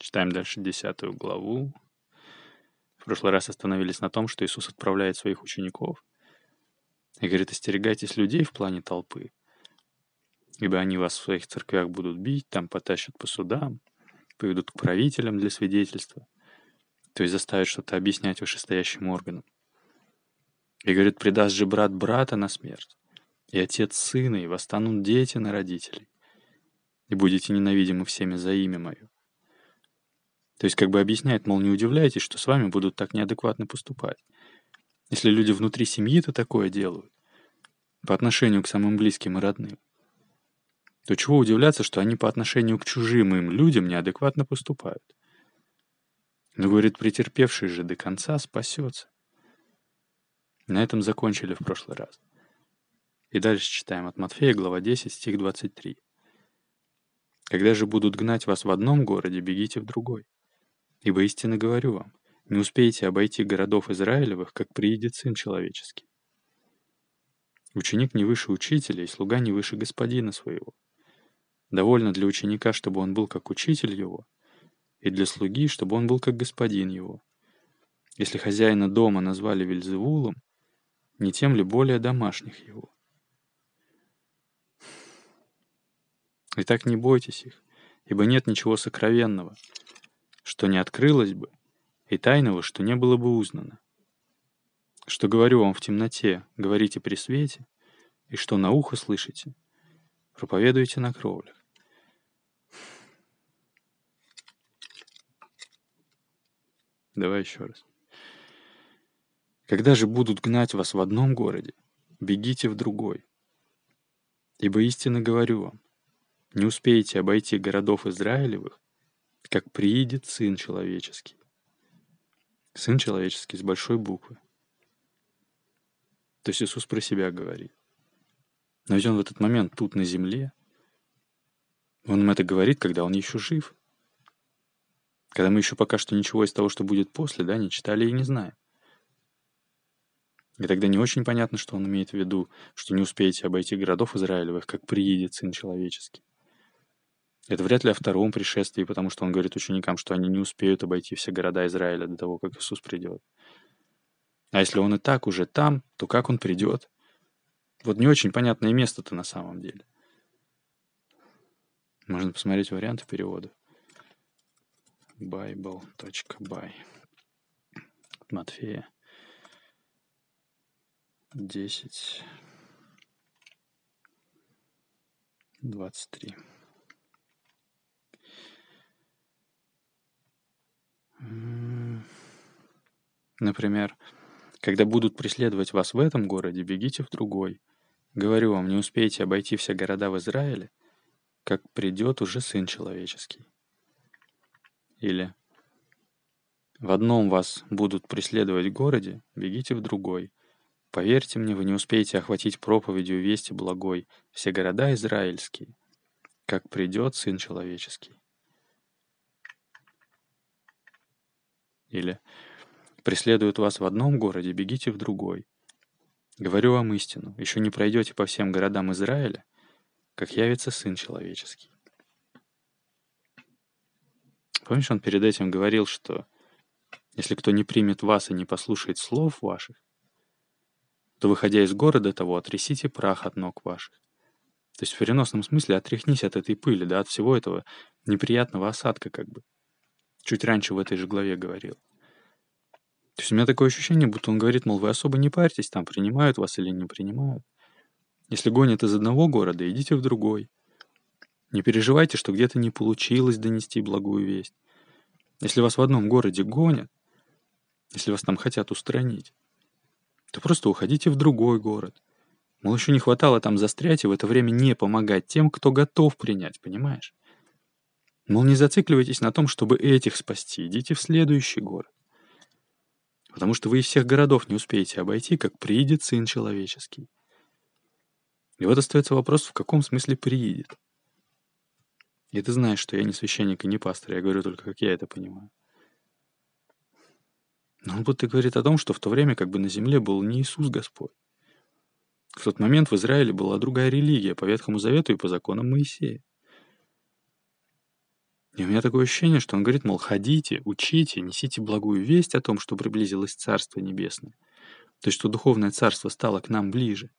Читаем дальше десятую главу. В прошлый раз остановились на том, что Иисус отправляет своих учеников. И говорит, остерегайтесь людей в плане толпы, ибо они вас в своих церквях будут бить, там потащат по судам, поведут к правителям для свидетельства, то есть заставят что-то объяснять вышестоящим органам. И говорит, предаст же брат брата на смерть, и отец сына, и восстанут дети на родителей, и будете ненавидимы всеми за имя мое. То есть как бы объясняет, мол, не удивляйтесь, что с вами будут так неадекватно поступать. Если люди внутри семьи-то такое делают, по отношению к самым близким и родным, то чего удивляться, что они по отношению к чужим им людям неадекватно поступают. Но, говорит, претерпевший же до конца спасется. На этом закончили в прошлый раз. И дальше читаем от Матфея, глава 10, стих 23. «Когда же будут гнать вас в одном городе, бегите в другой. Ибо истинно говорю вам, не успеете обойти городов Израилевых, как приедет Сын Человеческий. Ученик не выше учителя, и слуга не выше господина своего. Довольно для ученика, чтобы он был как учитель его, и для слуги, чтобы он был как господин его. Если хозяина дома назвали Вельзевулом, не тем ли более домашних его? Итак, не бойтесь их, ибо нет ничего сокровенного, что не открылось бы, и тайного, что не было бы узнано. Что говорю вам в темноте, говорите при свете, и что на ухо слышите, проповедуйте на кровлях. Давай еще раз. Когда же будут гнать вас в одном городе, бегите в другой. Ибо истинно говорю вам, не успеете обойти городов Израилевых, как приидет Сын Человеческий. Сын Человеческий с большой буквы. То есть Иисус про себя говорит. Но ведь Он в этот момент тут на земле. Он им это говорит, когда Он еще жив. Когда мы еще пока что ничего из того, что будет после, да, не читали и не знаем. И тогда не очень понятно, что он имеет в виду, что не успеете обойти городов Израилевых, как приедет Сын Человеческий. Это вряд ли о втором пришествии, потому что он говорит ученикам, что они не успеют обойти все города Израиля до того, как Иисус придет. А если он и так уже там, то как он придет? Вот не очень понятное место-то на самом деле. Можно посмотреть варианты перевода. Bible.by Матфея 10 23 Например, когда будут преследовать вас в этом городе, бегите в другой. Говорю вам, не успеете обойти все города в Израиле, как придет уже Сын Человеческий. Или в одном вас будут преследовать городе, бегите в другой. Поверьте мне, вы не успеете охватить проповедью вести благой все города израильские, как придет Сын Человеческий. Или преследуют вас в одном городе, бегите в другой. Говорю вам истину, еще не пройдете по всем городам Израиля, как явится Сын Человеческий. Помнишь, он перед этим говорил, что если кто не примет вас и не послушает слов ваших, то, выходя из города того, отрясите прах от ног ваших. То есть в переносном смысле отряхнись от этой пыли, да, от всего этого неприятного осадка как бы. Чуть раньше в этой же главе говорил. То есть у меня такое ощущение, будто он говорит, мол, вы особо не парьтесь, там принимают вас или не принимают. Если гонят из одного города, идите в другой. Не переживайте, что где-то не получилось донести благую весть. Если вас в одном городе гонят, если вас там хотят устранить, то просто уходите в другой город. Мол, еще не хватало там застрять и в это время не помогать тем, кто готов принять, понимаешь? Мол, не зацикливайтесь на том, чтобы этих спасти, идите в следующий город потому что вы из всех городов не успеете обойти, как приедет Сын Человеческий. И вот остается вопрос, в каком смысле приедет. И ты знаешь, что я не священник и не пастор, я говорю только, как я это понимаю. Но он будто говорит о том, что в то время как бы на земле был не Иисус Господь. В тот момент в Израиле была другая религия по Ветхому Завету и по законам Моисея. И у меня такое ощущение, что он говорит, мол, ходите, учите, несите благую весть о том, что приблизилось Царство Небесное. То есть, что духовное царство стало к нам ближе.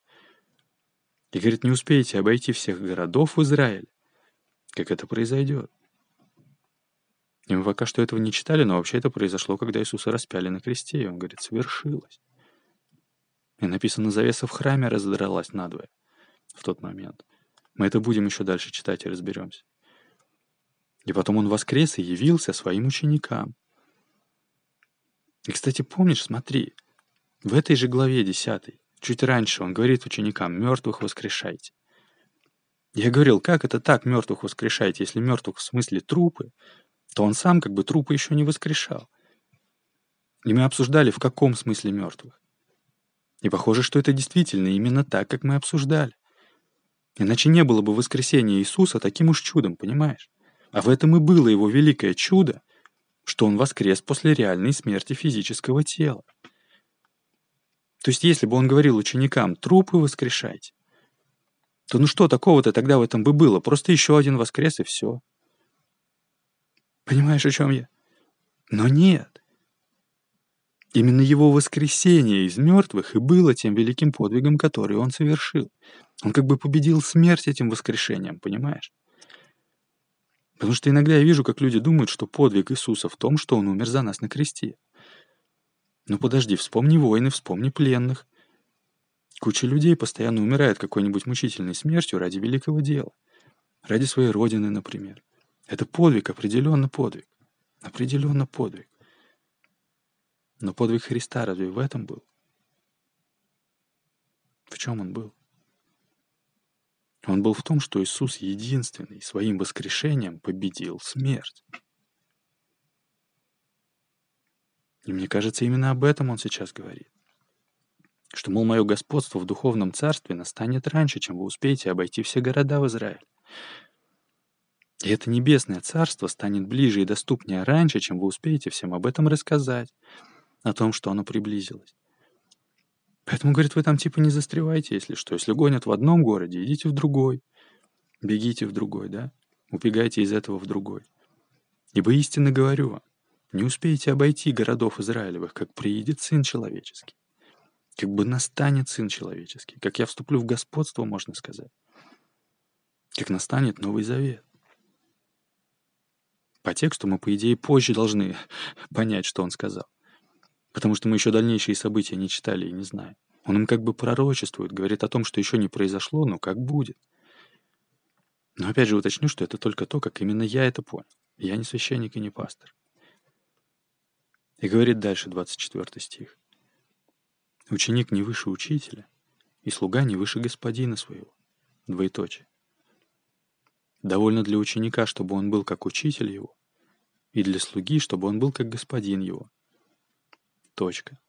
И говорит, не успеете обойти всех городов в Израиле, как это произойдет. И мы пока что этого не читали, но вообще это произошло, когда Иисуса распяли на кресте, и он говорит, совершилось. И написано, завеса в храме раздралась надвое в тот момент. Мы это будем еще дальше читать и разберемся. И потом он воскрес и явился своим ученикам. И, кстати, помнишь, смотри, в этой же главе 10, чуть раньше, он говорит ученикам, мертвых воскрешайте. Я говорил, как это так, мертвых воскрешайте, если мертвых в смысле трупы, то он сам как бы трупы еще не воскрешал. И мы обсуждали, в каком смысле мертвых. И похоже, что это действительно именно так, как мы обсуждали. Иначе не было бы воскресения Иисуса таким уж чудом, понимаешь? А в этом и было его великое чудо, что он воскрес после реальной смерти физического тела. То есть если бы он говорил ученикам «трупы воскрешайте», то ну что такого-то тогда в этом бы было? Просто еще один воскрес и все. Понимаешь, о чем я? Но нет. Именно его воскресение из мертвых и было тем великим подвигом, который он совершил. Он как бы победил смерть этим воскрешением, понимаешь? Потому что иногда я вижу, как люди думают, что подвиг Иисуса в том, что Он умер за нас на кресте. Ну подожди, вспомни войны, вспомни пленных. Куча людей постоянно умирает какой-нибудь мучительной смертью ради великого дела. Ради своей родины, например. Это подвиг, определенно подвиг. Определенно подвиг. Но подвиг Христа разве в этом был? В чем он был? Он был в том, что Иисус единственный своим воскрешением победил смерть. И мне кажется, именно об этом он сейчас говорит. Что, мол, мое господство в духовном царстве настанет раньше, чем вы успеете обойти все города в Израиле. И это небесное царство станет ближе и доступнее раньше, чем вы успеете всем об этом рассказать, о том, что оно приблизилось. Поэтому, говорит, вы там типа не застревайте, если что. Если гонят в одном городе, идите в другой. Бегите в другой, да? Убегайте из этого в другой. Ибо истинно говорю вам, не успеете обойти городов Израилевых, как приедет Сын Человеческий. Как бы настанет Сын Человеческий. Как я вступлю в господство, можно сказать. Как настанет Новый Завет. По тексту мы, по идее, позже должны понять, что он сказал. Потому что мы еще дальнейшие события не читали и не знаем. Он им как бы пророчествует, говорит о том, что еще не произошло, но как будет. Но опять же уточню, что это только то, как именно я это понял. Я не священник и не пастор. И говорит дальше 24 стих. Ученик не выше учителя, и слуга не выше господина своего. Двоеточие. Довольно для ученика, чтобы он был как учитель его, и для слуги, чтобы он был как господин его. Точка.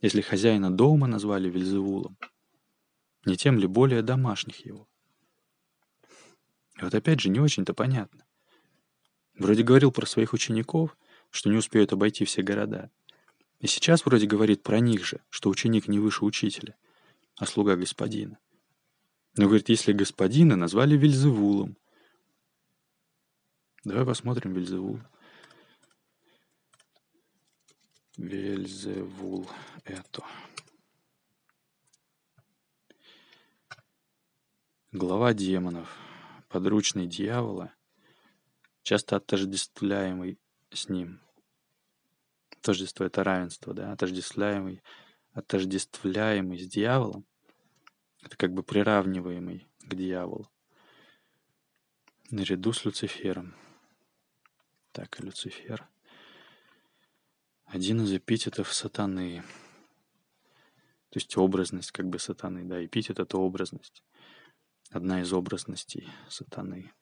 Если хозяина дома назвали Вильзевулом, не тем ли более домашних его? И вот опять же не очень-то понятно. Вроде говорил про своих учеников, что не успеют обойти все города. И сейчас вроде говорит про них же, что ученик не выше учителя, а слуга господина. Но говорит, если господина назвали Вильзевулом. Давай посмотрим Вильзевул. Вельзевул это. Глава демонов, подручный дьявола, часто отождествляемый с ним. Тождество — это равенство, да, отождествляемый, отождествляемый с дьяволом, это как бы приравниваемый к дьяволу, наряду с Люцифером. Так, Люцифер — один из эпитетов сатаны. То есть образность как бы сатаны, да, эпитет — это образность. Одна из образностей сатаны.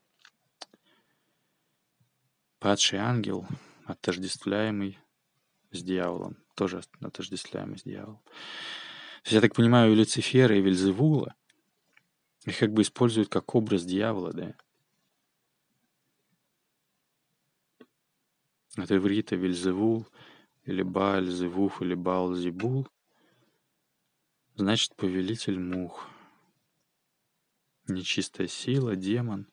Падший ангел, отождествляемый с дьяволом, тоже отождествляемый с дьяволом. То есть, я так понимаю, и Люцифера, и Вельзевула их как бы используют как образ дьявола, да. Это иврита Вельзевул — или Бааль-Зевух, или Баал-Зибул, значит повелитель мух. Нечистая сила, демон,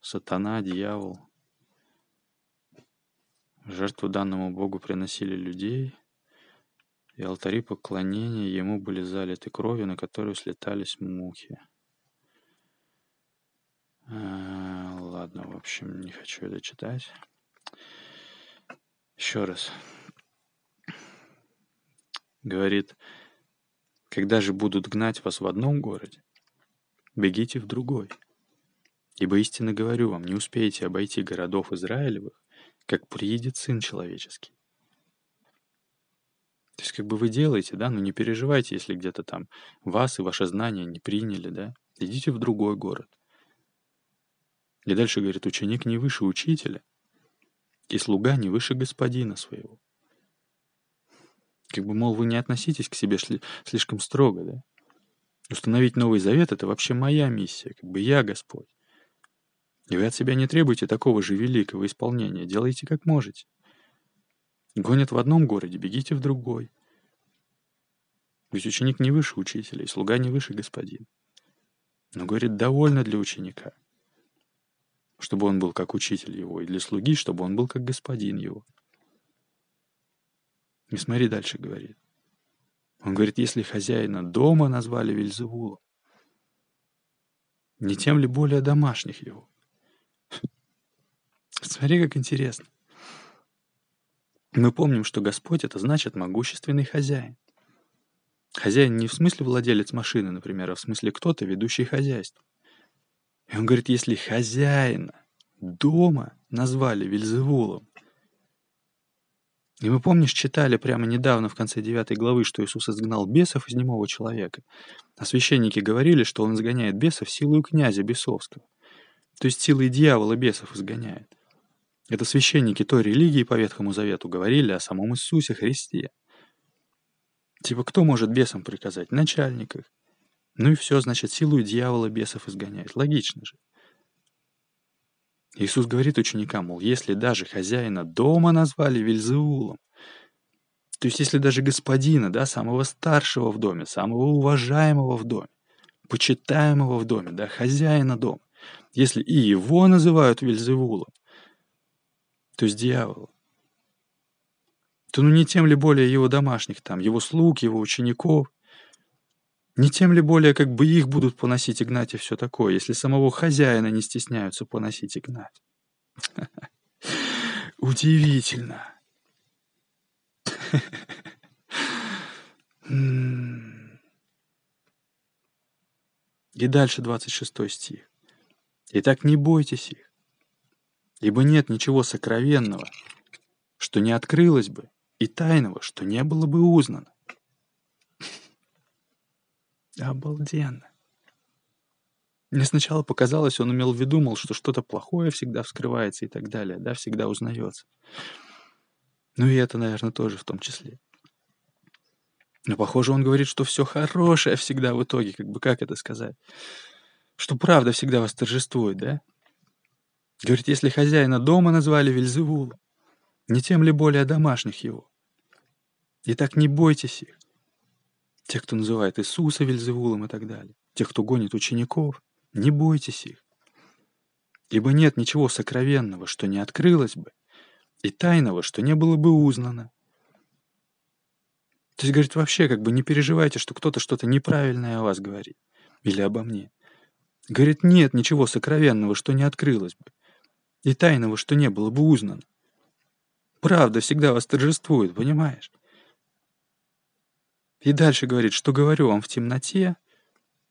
сатана, дьявол. жертву данному Богу приносили людей, и алтари поклонения ему были залиты кровью, на которую слетались мухи. А, ладно, в общем, не хочу это читать. Еще раз. Говорит, когда же будут гнать вас в одном городе, бегите в другой. Ибо истинно говорю вам, не успеете обойти городов Израилевых, как приедет Сын Человеческий. То есть как бы вы делаете, да, но не переживайте, если где-то там вас и ваше знание не приняли, да. Идите в другой город. И дальше говорит, ученик не выше учителя, и слуга не выше господина своего. Как бы, мол, вы не относитесь к себе слишком строго, да? Установить Новый Завет — это вообще моя миссия, как бы я Господь. И вы от себя не требуете такого же великого исполнения, делайте как можете. Гонят в одном городе, бегите в другой. Ведь ученик не выше учителя, и слуга не выше господин. Но, говорит, довольно для ученика, чтобы он был как учитель его, и для слуги, чтобы он был как господин его. И смотри дальше, говорит. Он говорит, если хозяина дома назвали Вильзевулом, не тем ли более домашних его? Смотри, как интересно. Мы помним, что Господь — это значит могущественный хозяин. Хозяин не в смысле владелец машины, например, а в смысле кто-то, ведущий хозяйство. И он говорит, если хозяина дома назвали Вильзевулом, и мы, помнишь, читали прямо недавно в конце 9 главы, что Иисус изгнал бесов из немого человека. А священники говорили, что он изгоняет бесов силой князя бесовского. То есть силой дьявола бесов изгоняет. Это священники той религии по Ветхому Завету говорили о самом Иисусе Христе. Типа, кто может бесам приказать? Начальник их. Ну и все, значит, силу дьявола бесов изгоняет. Логично же. Иисус говорит ученикам, мол, если даже хозяина дома назвали Вильзеулом, то есть если даже господина, да, самого старшего в доме, самого уважаемого в доме, почитаемого в доме, да, хозяина дома, если и его называют Вильзевулом, то есть дьяволом, то ну не тем ли более его домашних там, его слуг, его учеников, не тем ли более как бы их будут поносить и гнать и все такое, если самого хозяина не стесняются поносить и гнать. Удивительно. И дальше 26 стих. Итак, не бойтесь их, ибо нет ничего сокровенного, что не открылось бы, и тайного, что не было бы узнано. Обалденно. Мне сначала показалось, он имел в виду, мол, что что-то плохое всегда вскрывается и так далее, да, всегда узнается. Ну и это, наверное, тоже в том числе. Но, похоже, он говорит, что все хорошее всегда в итоге, как бы, как это сказать? Что правда всегда восторжествует, да? Говорит, если хозяина дома назвали Вельзевулом, не тем ли более домашних его? И так не бойтесь их. Тех, кто называет Иисуса Вельзевулом и так далее. Тех, кто гонит учеников. Не бойтесь их. Ибо нет ничего сокровенного, что не открылось бы, и тайного, что не было бы узнано. То есть, говорит, вообще как бы не переживайте, что кто-то что-то неправильное о вас говорит. Или обо мне. Говорит, нет ничего сокровенного, что не открылось бы. И тайного, что не было бы узнано. Правда всегда вас торжествует, понимаешь? И дальше говорит, что говорю вам в темноте,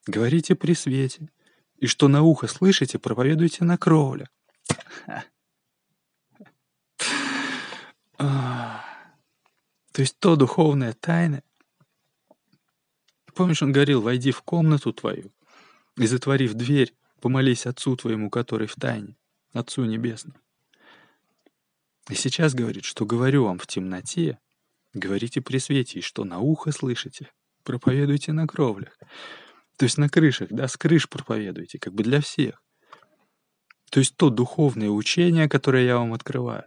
говорите при свете, и что на ухо слышите, проповедуйте на кровлях. То есть то духовное тайна. Помнишь, он говорил, войди в комнату твою и, затворив дверь, помолись Отцу твоему, который в тайне, Отцу Небесному. И сейчас говорит, что говорю вам в темноте, говорите при свете, что на ухо слышите, проповедуйте на кровлях. То есть на крышах, да, с крыш проповедуйте, как бы для всех. То есть то духовное учение, которое я вам открываю,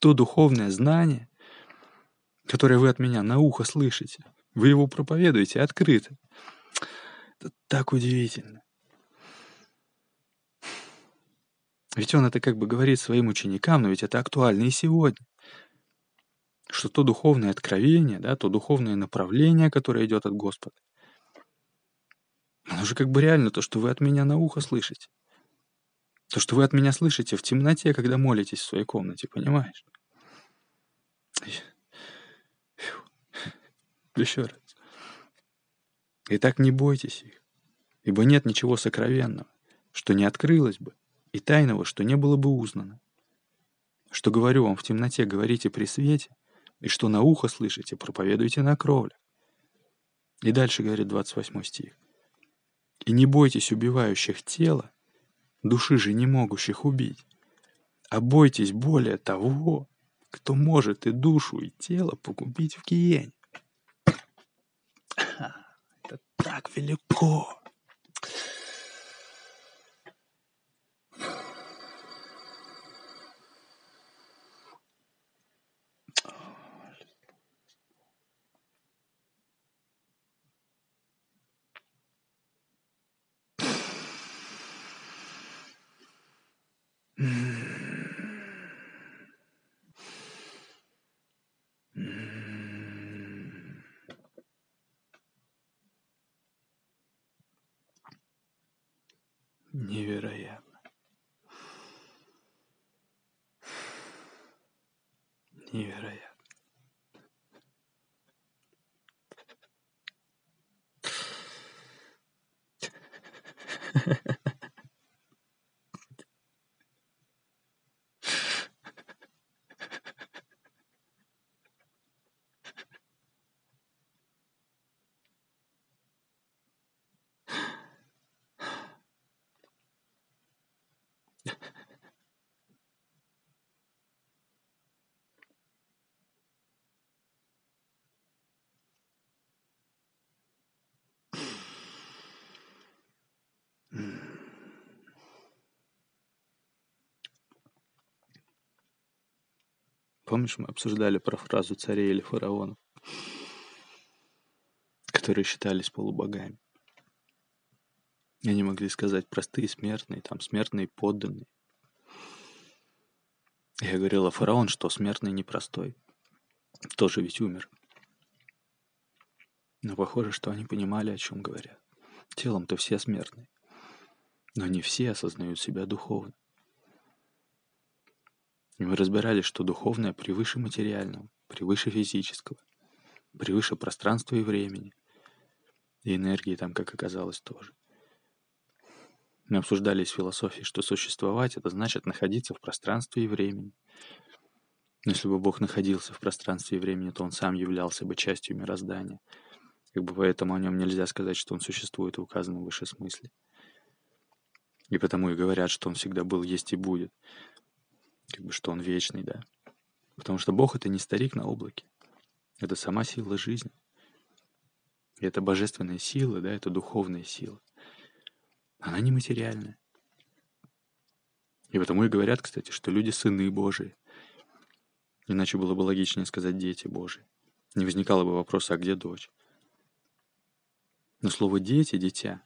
то духовное знание, которое вы от меня на ухо слышите, вы его проповедуете открыто. Это так удивительно. Ведь он это как бы говорит своим ученикам, но ведь это актуально и сегодня. Что то духовное откровение, да, то духовное направление, которое идет от Господа, оно же как бы реально то, что вы от меня на ухо слышите. То, что вы от меня слышите в темноте, когда молитесь в своей комнате, понимаешь? Еще раз. Итак, не бойтесь их, ибо нет ничего сокровенного, что не открылось бы, и тайного, что не было бы узнано. Что говорю вам в темноте, говорите при свете, и что на ухо слышите, проповедуйте на кровле. И дальше говорит 28 стих. «И не бойтесь убивающих тело, души же не могущих убить, а бойтесь более того, кто может и душу, и тело погубить в гиене. Это так велико. Невероятно. Невероятно. Помнишь, мы обсуждали про фразу царей или фараонов, которые считались полубогами? Они могли сказать простые смертные, там смертные подданные. Я говорил, а фараон что, смертный непростой? Тоже ведь умер. Но похоже, что они понимали, о чем говорят. Телом-то все смертные. Но не все осознают себя духовно. Мы разбирали, что духовное превыше материального, превыше физического, превыше пространства и времени. И энергии там, как оказалось, тоже. Мы обсуждали из философии, что существовать — это значит находиться в пространстве и времени. Но если бы Бог находился в пространстве и времени, то Он сам являлся бы частью мироздания. Как бы поэтому о нем нельзя сказать, что он существует в указанном выше смысле. И потому и говорят, что он всегда был, есть и будет как бы что он вечный, да. Потому что Бог — это не старик на облаке. Это сама сила жизни. И это божественная сила, да, это духовная сила. Она нематериальная. И потому и говорят, кстати, что люди сыны Божии. Иначе было бы логичнее сказать «дети Божии». Не возникало бы вопроса, а где дочь? Но слово «дети», «дитя»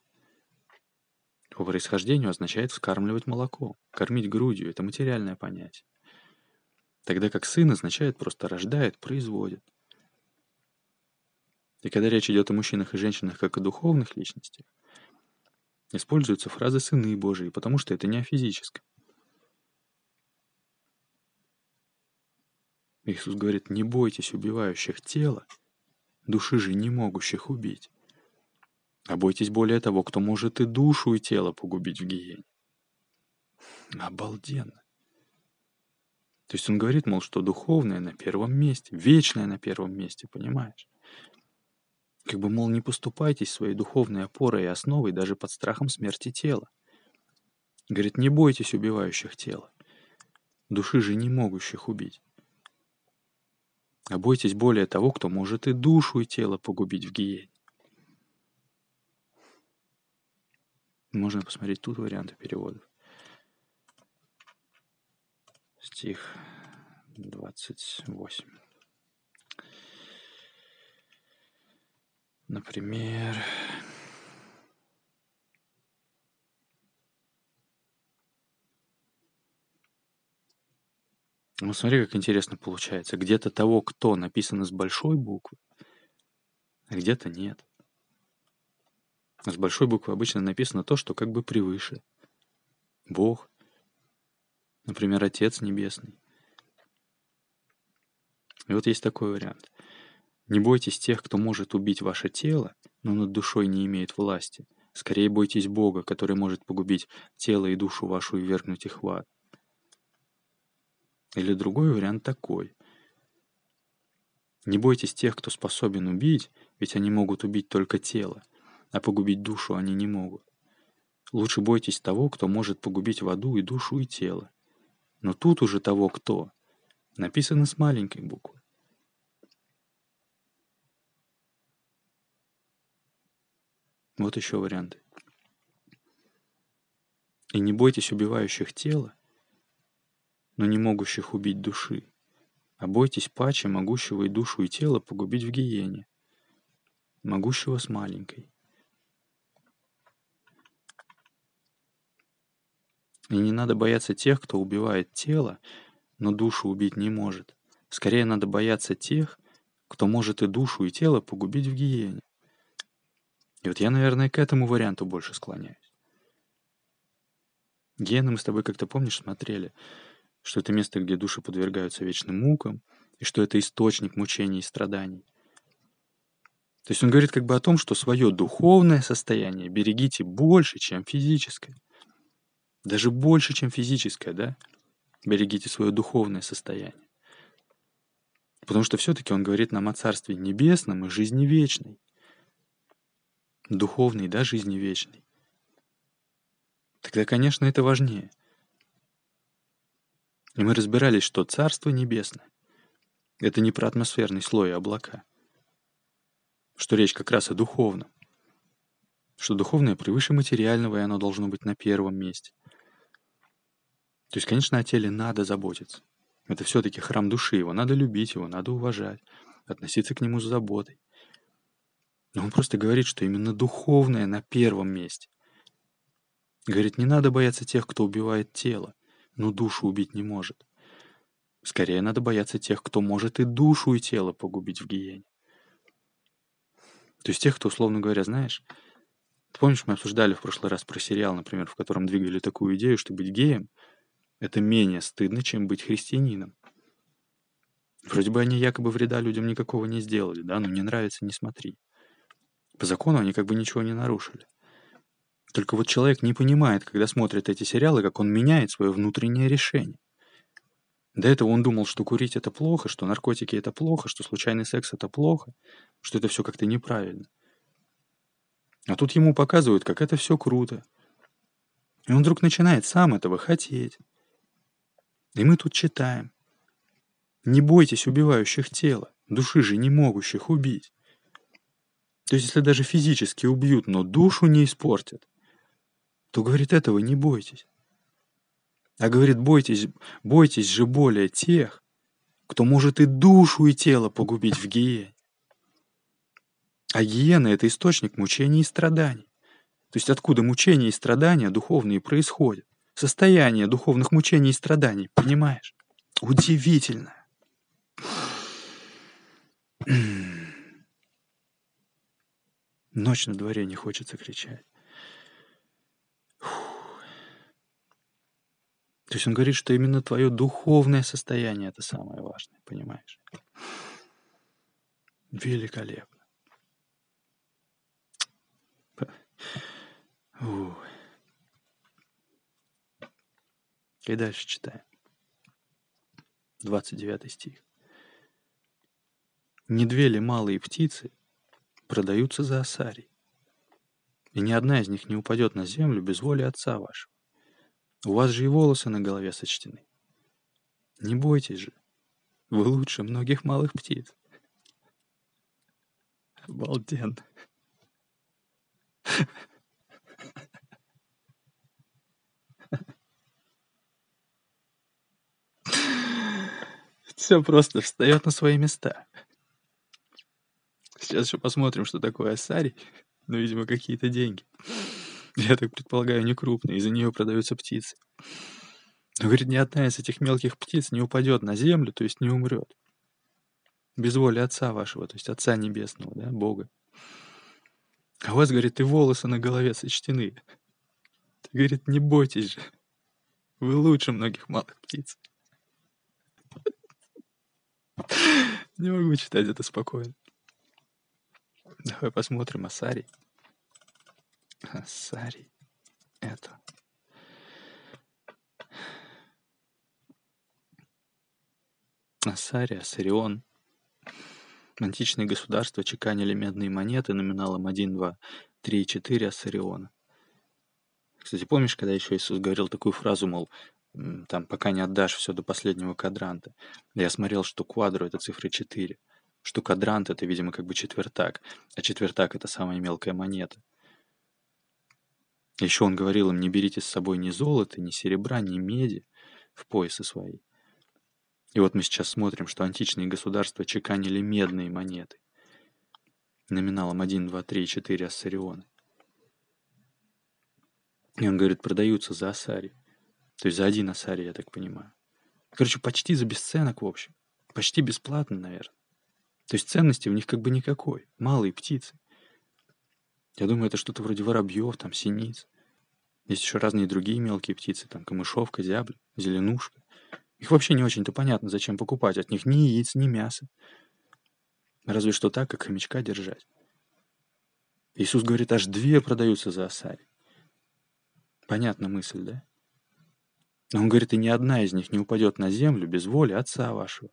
по происхождению означает вскармливать молоко, кормить грудью – это материальное понятие. Тогда как сын означает просто рождает, производит. И когда речь идет о мужчинах и женщинах как о духовных личностях, используются фразы «сыны Божии», потому что это не о физическом. Иисус говорит, не бойтесь убивающих тело, души же не могущих убить. А бойтесь более того, кто может и душу, и тело погубить в гиене. Обалденно. То есть он говорит, мол, что духовное на первом месте, вечное на первом месте, понимаешь? Как бы, мол, не поступайтесь своей духовной опорой и основой даже под страхом смерти тела. Говорит, не бойтесь убивающих тело, души же не могущих убить. А бойтесь более того, кто может и душу, и тело погубить в гиене. Можно посмотреть тут варианты переводов. Стих 28. Например, Ну, смотри, как интересно получается. Где-то того, кто написано с большой буквы, а где-то нет. С большой буквы обычно написано то, что как бы превыше. Бог, например, Отец Небесный. И вот есть такой вариант. Не бойтесь тех, кто может убить ваше тело, но над душой не имеет власти. Скорее бойтесь Бога, который может погубить тело и душу вашу и вергнуть их в ад. Или другой вариант такой. Не бойтесь тех, кто способен убить, ведь они могут убить только тело, а погубить душу они не могут. Лучше бойтесь того, кто может погубить в аду и душу, и тело. Но тут уже того, кто, написано с маленькой буквы. Вот еще варианты. И не бойтесь убивающих тело, но не могущих убить души, а бойтесь паче, могущего и душу, и тело погубить в гиене, могущего с маленькой. И не надо бояться тех, кто убивает тело, но душу убить не может. Скорее надо бояться тех, кто может и душу, и тело погубить в гиене. И вот я, наверное, к этому варианту больше склоняюсь. Гены мы с тобой как-то, помнишь, смотрели, что это место, где души подвергаются вечным мукам, и что это источник мучений и страданий. То есть он говорит как бы о том, что свое духовное состояние берегите больше, чем физическое. Даже больше, чем физическое, да? Берегите свое духовное состояние. Потому что все-таки он говорит нам о Царстве Небесном и жизни вечной духовной, да, жизни вечной, тогда, конечно, это важнее. И мы разбирались, что Царство Небесное — это не про атмосферный слой и облака, что речь как раз о духовном, что духовное превыше материального, и оно должно быть на первом месте. То есть, конечно, о теле надо заботиться. Это все-таки храм души, его надо любить, его надо уважать, относиться к нему с заботой. Но он просто говорит, что именно духовное на первом месте. Говорит, не надо бояться тех, кто убивает тело, но душу убить не может. Скорее надо бояться тех, кто может и душу, и тело погубить в гиене. То есть тех, кто, условно говоря, знаешь, ты помнишь, мы обсуждали в прошлый раз про сериал, например, в котором двигали такую идею, что быть геем — это менее стыдно, чем быть христианином. Вроде бы они якобы вреда людям никакого не сделали, да, но не нравится — не смотри. По закону они как бы ничего не нарушили. Только вот человек не понимает, когда смотрит эти сериалы, как он меняет свое внутреннее решение. До этого он думал, что курить это плохо, что наркотики это плохо, что случайный секс это плохо, что это все как-то неправильно. А тут ему показывают, как это все круто. И он вдруг начинает сам этого хотеть. И мы тут читаем. Не бойтесь убивающих тело, души же не могущих убить. То есть, если даже физически убьют, но душу не испортят, то, говорит, этого не бойтесь. А говорит, бойтесь, бойтесь же более тех, кто может и душу, и тело погубить в гиене. А гиена — это источник мучений и страданий. То есть откуда мучения и страдания духовные происходят? Состояние духовных мучений и страданий, понимаешь? Удивительно. Ночь на дворе не хочется кричать. Фух. То есть он говорит, что именно твое духовное состояние это самое важное, понимаешь? Великолепно. Ух. И дальше читаем. 29 стих. Не две ли малые птицы продаются за осарий. И ни одна из них не упадет на землю без воли отца вашего. У вас же и волосы на голове сочтены. Не бойтесь же, вы лучше многих малых птиц. Обалденно. Все просто встает на свои места. Сейчас еще посмотрим, что такое асарий. Ну, видимо, какие-то деньги. Я так предполагаю, не крупные. Из-за нее продаются птицы. Но, говорит, ни одна из этих мелких птиц не упадет на землю, то есть не умрет. Без воли Отца вашего, то есть Отца Небесного, да, Бога. А у вас, говорит, и волосы на голове сочтены. Говорит, не бойтесь же. Вы лучше многих малых птиц. Не могу читать это спокойно. Давай посмотрим Асарий. Асарий. Это. Асарий, Ассарион. Античные государства чеканили медные монеты номиналом 1, 2, 3 и 4 Ассариона. Кстати, помнишь, когда еще Иисус говорил такую фразу, мол, там, пока не отдашь все до последнего квадранта. Я смотрел, что квадру — это цифра 4, что квадрант — это, видимо, как бы четвертак, а четвертак — это самая мелкая монета. Еще он говорил им, не берите с собой ни золота, ни серебра, ни меди в поясы свои. И вот мы сейчас смотрим, что античные государства чеканили медные монеты номиналом 1, 2, 3 4 ассарионы. И он говорит, продаются за асари. То есть за один асари, я так понимаю. Короче, почти за бесценок, в общем. Почти бесплатно, наверное. То есть ценности в них как бы никакой. Малые птицы. Я думаю, это что-то вроде воробьев, там, синиц. Есть еще разные другие мелкие птицы, там, камышовка, зябля, зеленушка. Их вообще не очень-то понятно, зачем покупать. От них ни яиц, ни мяса. Разве что так, как хомячка держать. Иисус говорит, аж две продаются за осарь. Понятна мысль, да? Но он говорит, и ни одна из них не упадет на землю без воли Отца вашего.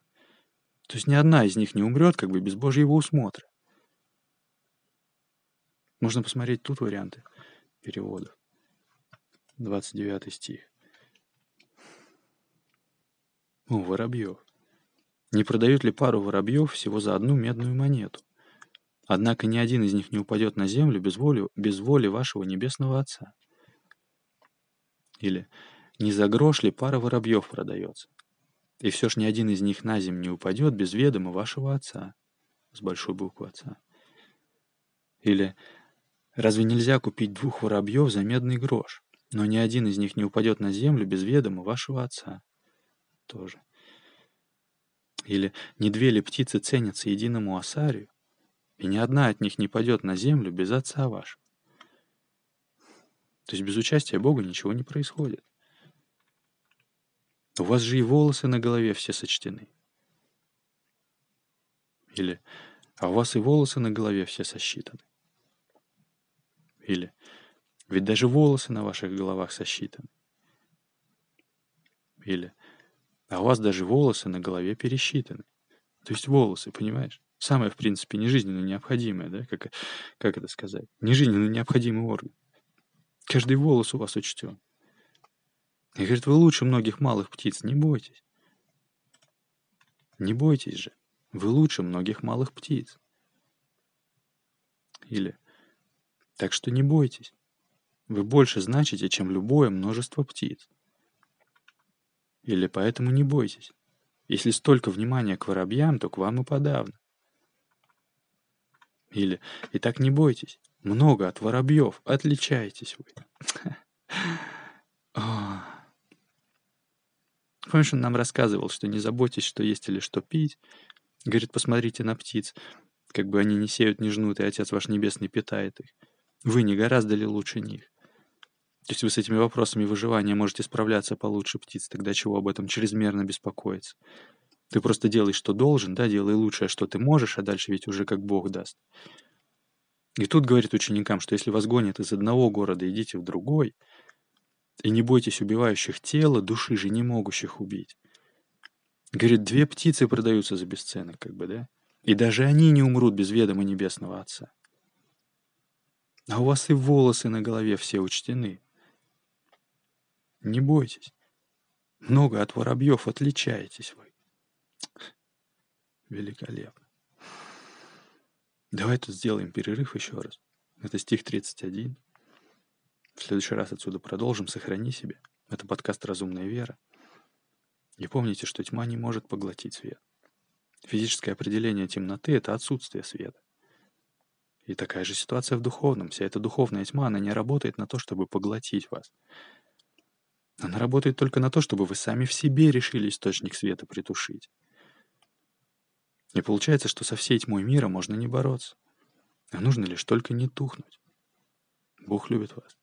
То есть ни одна из них не умрет как бы без Божьего усмотра. Можно посмотреть тут варианты переводов. 29 стих. О, воробьев. Не продают ли пару воробьев всего за одну медную монету? Однако ни один из них не упадет на землю без воли, без воли вашего небесного Отца. Или не за грош ли пара воробьев продается? И все ж ни один из них на землю не упадет без ведома вашего Отца. С большой буквы Отца. Или разве нельзя купить двух воробьев за медный грош? Но ни один из них не упадет на землю без ведома вашего Отца тоже. Или не две ли птицы ценятся единому осарию, и ни одна от них не падет на землю без Отца вашего. То есть без участия Бога ничего не происходит. У вас же и волосы на голове все сочтены. Или а у вас и волосы на голове все сосчитаны. Или ведь даже волосы на ваших головах сосчитаны. Или а у вас даже волосы на голове пересчитаны. То есть волосы, понимаешь? Самое, в принципе, нежизненно необходимое, да? Как, как это сказать? Нежизненно необходимый орган. Каждый волос у вас учтен. И говорит, вы лучше многих малых птиц, не бойтесь. Не бойтесь же, вы лучше многих малых птиц. Или, так что не бойтесь, вы больше значите, чем любое множество птиц. Или поэтому не бойтесь. Если столько внимания к воробьям, то к вам и подавно. Или «И так не бойтесь, много от воробьев, отличаетесь вы». Помнишь, он нам рассказывал, что не заботьтесь, что есть или что пить. Говорит, посмотрите на птиц, как бы они не сеют, не жнут, и Отец ваш Небесный питает их. Вы не гораздо ли лучше них? То есть вы с этими вопросами выживания можете справляться получше птиц, тогда чего об этом чрезмерно беспокоиться? Ты просто делай, что должен, да, делай лучшее, что ты можешь, а дальше ведь уже как Бог даст. И тут говорит ученикам, что если вас гонят из одного города, идите в другой, и не бойтесь убивающих тело, души же не могущих убить. Говорит, две птицы продаются за бесценок, как бы, да? И даже они не умрут без ведома Небесного Отца. А у вас и волосы на голове все учтены. Не бойтесь. Много от воробьев отличаетесь вы. Великолепно. Давай тут сделаем перерыв еще раз. Это стих 31. В следующий раз отсюда продолжим. Сохрани себе. Это подкаст «Разумная вера». И помните, что тьма не может поглотить свет. Физическое определение темноты — это отсутствие света. И такая же ситуация в духовном. Вся эта духовная тьма, она не работает на то, чтобы поглотить вас. Она работает только на то, чтобы вы сами в себе решили источник света притушить. И получается, что со всей тьмой мира можно не бороться, а нужно лишь только не тухнуть. Бог любит вас.